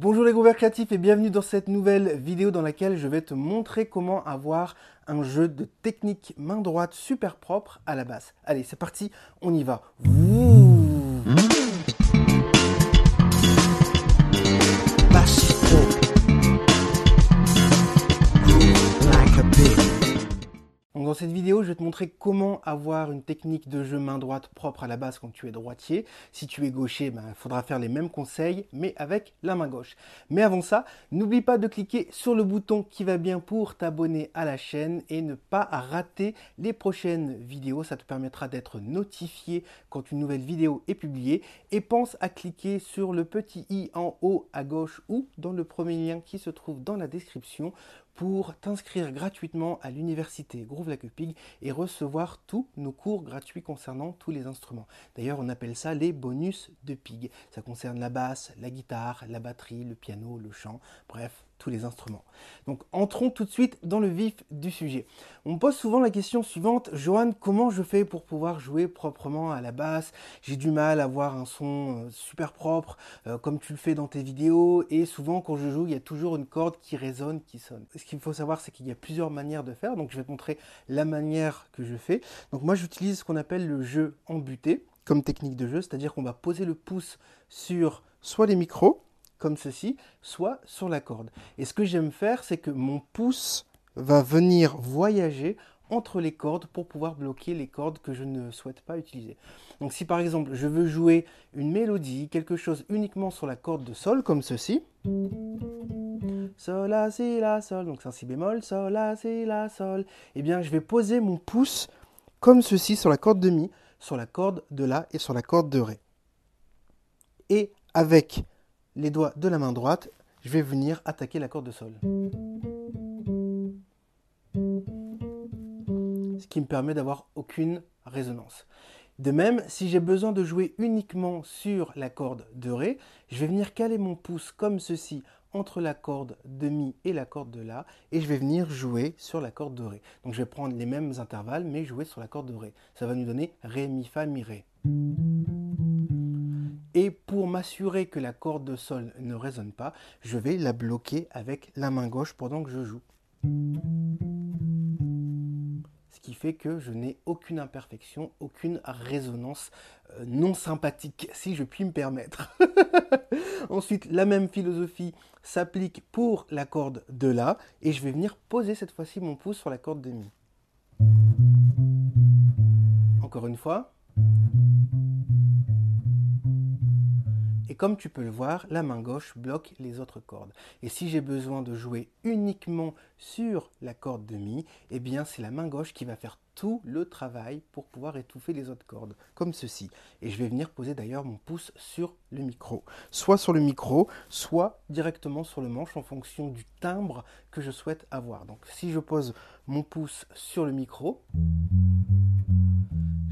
Bonjour les grooveurs créatifs et bienvenue dans cette nouvelle vidéo dans laquelle je vais te montrer comment avoir un jeu de technique main droite super propre à la basse. Allez, c'est parti, on y va. Comment avoir une technique de jeu main droite propre à la base quand tu es droitier. Si tu es gaucher, il ben, faudra faire les mêmes conseils, mais avec la main gauche. Mais avant ça, n'oublie pas de cliquer sur le bouton qui va bien pour t'abonner à la chaîne et ne pas rater les prochaines vidéos. Ça te permettra d'être notifié quand une nouvelle vidéo est publiée. Et pense à cliquer sur le petit i en haut à gauche ou dans le premier lien qui se trouve dans la description pour t'inscrire gratuitement à l'université Groove Like Pig et recevoir tous nos cours gratuits concernant tous les instruments. D'ailleurs, on appelle ça les bonus de Pig. Ça concerne la basse, la guitare, la batterie, le piano, le chant, bref, tous les instruments. Donc entrons tout de suite dans le vif du sujet. On me pose souvent la question suivante, Johan, comment je fais pour pouvoir jouer proprement à la basse? J'ai du mal à avoir un son euh, super propre, euh, comme tu le fais dans tes vidéos, et souvent quand je joue, il y a toujours une corde qui résonne, qui sonne. Ce qu'il faut savoir, c'est qu'il y a plusieurs manières de faire, donc je vais te montrer la manière que je fais. Donc moi, j'utilise ce qu'on appelle le jeu embuté comme technique de jeu, c'est-à-dire qu'on va poser le pouce sur soit les micros, comme ceci, soit sur la corde. Et ce que j'aime faire, c'est que mon pouce va venir voyager entre les cordes pour pouvoir bloquer les cordes que je ne souhaite pas utiliser. Donc si par exemple je veux jouer une mélodie, quelque chose uniquement sur la corde de sol comme ceci, sol, la, si, la, sol, donc c'est un si bémol, sol, la, si, la, sol, eh bien je vais poser mon pouce comme ceci sur la corde de mi, sur la corde de la et sur la corde de ré. Et avec les doigts de la main droite, je vais venir attaquer la corde de sol. Ce qui me permet d'avoir aucune résonance. De même, si j'ai besoin de jouer uniquement sur la corde de Ré, je vais venir caler mon pouce comme ceci entre la corde de Mi et la corde de La, et je vais venir jouer sur la corde de Ré. Donc je vais prendre les mêmes intervalles, mais jouer sur la corde de Ré. Ça va nous donner Ré, Mi, Fa, Mi, Ré. Et pour m'assurer que la corde de sol ne résonne pas, je vais la bloquer avec la main gauche pendant que je joue. Ce qui fait que je n'ai aucune imperfection, aucune résonance euh, non sympathique, si je puis me permettre. Ensuite, la même philosophie s'applique pour la corde de La, et je vais venir poser cette fois-ci mon pouce sur la corde de Mi. Encore une fois. Comme tu peux le voir, la main gauche bloque les autres cordes. Et si j'ai besoin de jouer uniquement sur la corde de Mi, eh bien c'est la main gauche qui va faire tout le travail pour pouvoir étouffer les autres cordes, comme ceci. Et je vais venir poser d'ailleurs mon pouce sur le micro. Soit sur le micro, soit directement sur le manche en fonction du timbre que je souhaite avoir. Donc si je pose mon pouce sur le micro,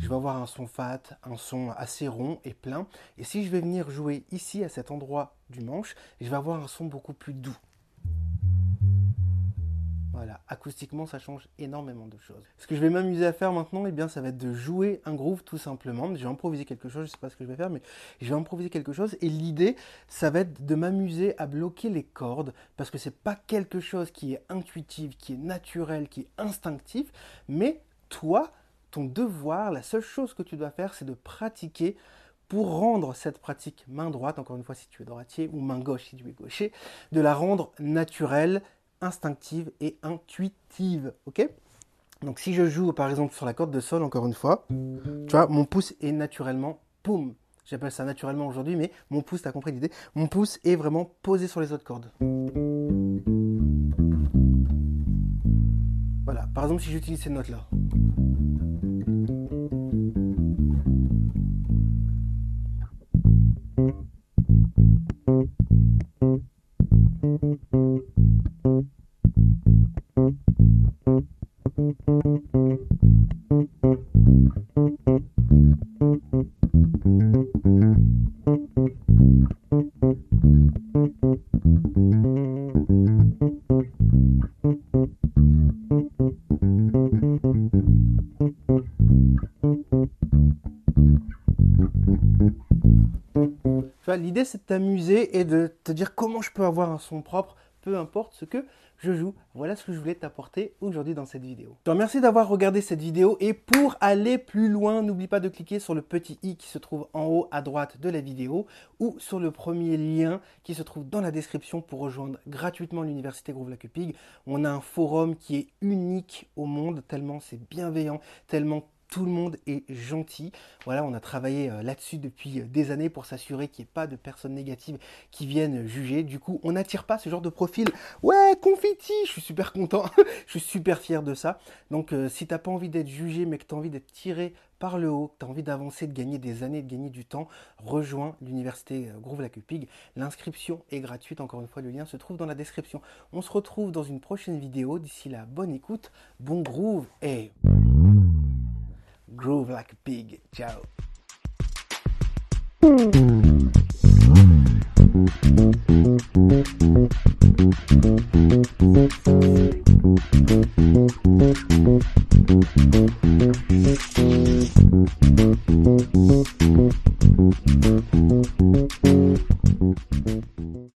je vais avoir un son fat, un son assez rond et plein. Et si je vais venir jouer ici à cet endroit du manche, je vais avoir un son beaucoup plus doux. Voilà, acoustiquement ça change énormément de choses. Ce que je vais m'amuser à faire maintenant, eh bien ça va être de jouer un groove tout simplement. Je vais improviser quelque chose, je sais pas ce que je vais faire, mais je vais improviser quelque chose. Et l'idée, ça va être de m'amuser à bloquer les cordes, parce que c'est pas quelque chose qui est intuitif, qui est naturel, qui est instinctif, mais toi, devoir, la seule chose que tu dois faire, c'est de pratiquer pour rendre cette pratique main droite, encore une fois si tu es droitier, ou main gauche si tu es gaucher, de la rendre naturelle, instinctive et intuitive. Ok? Donc si je joue par exemple sur la corde de sol, encore une fois, tu vois, mon pouce est naturellement, poum, j'appelle ça naturellement aujourd'hui, mais mon pouce, tu as compris l'idée, mon pouce est vraiment posé sur les autres cordes. Voilà, par exemple si j'utilise ces notes-là. L'idée, c'est de t'amuser et de te dire comment je peux avoir un son propre peu importe ce que je joue. Voilà ce que je voulais t'apporter aujourd'hui dans cette vidéo. Je te remercie d'avoir regardé cette vidéo et pour aller plus loin, n'oublie pas de cliquer sur le petit i qui se trouve en haut à droite de la vidéo ou sur le premier lien qui se trouve dans la description pour rejoindre gratuitement l'université Groove Lacupig. On a un forum qui est unique au monde tellement c'est bienveillant, tellement tout le monde est gentil. Voilà, on a travaillé euh, là-dessus depuis euh, des années pour s'assurer qu'il n'y ait pas de personnes négatives qui viennent juger. Du coup, on n'attire pas ce genre de profil. Ouais, confetti, je suis super content, je suis super fier de ça. Donc, euh, si tu n'as pas envie d'être jugé, mais que tu as envie d'être tiré par le haut, que tu as envie d'avancer, de gagner des années, de gagner du temps, rejoins l'université Groove Lacupig. L'inscription est gratuite, encore une fois, le lien se trouve dans la description. On se retrouve dans une prochaine vidéo. D'ici là, bonne écoute, bon groove et groove like a pig. Ciao.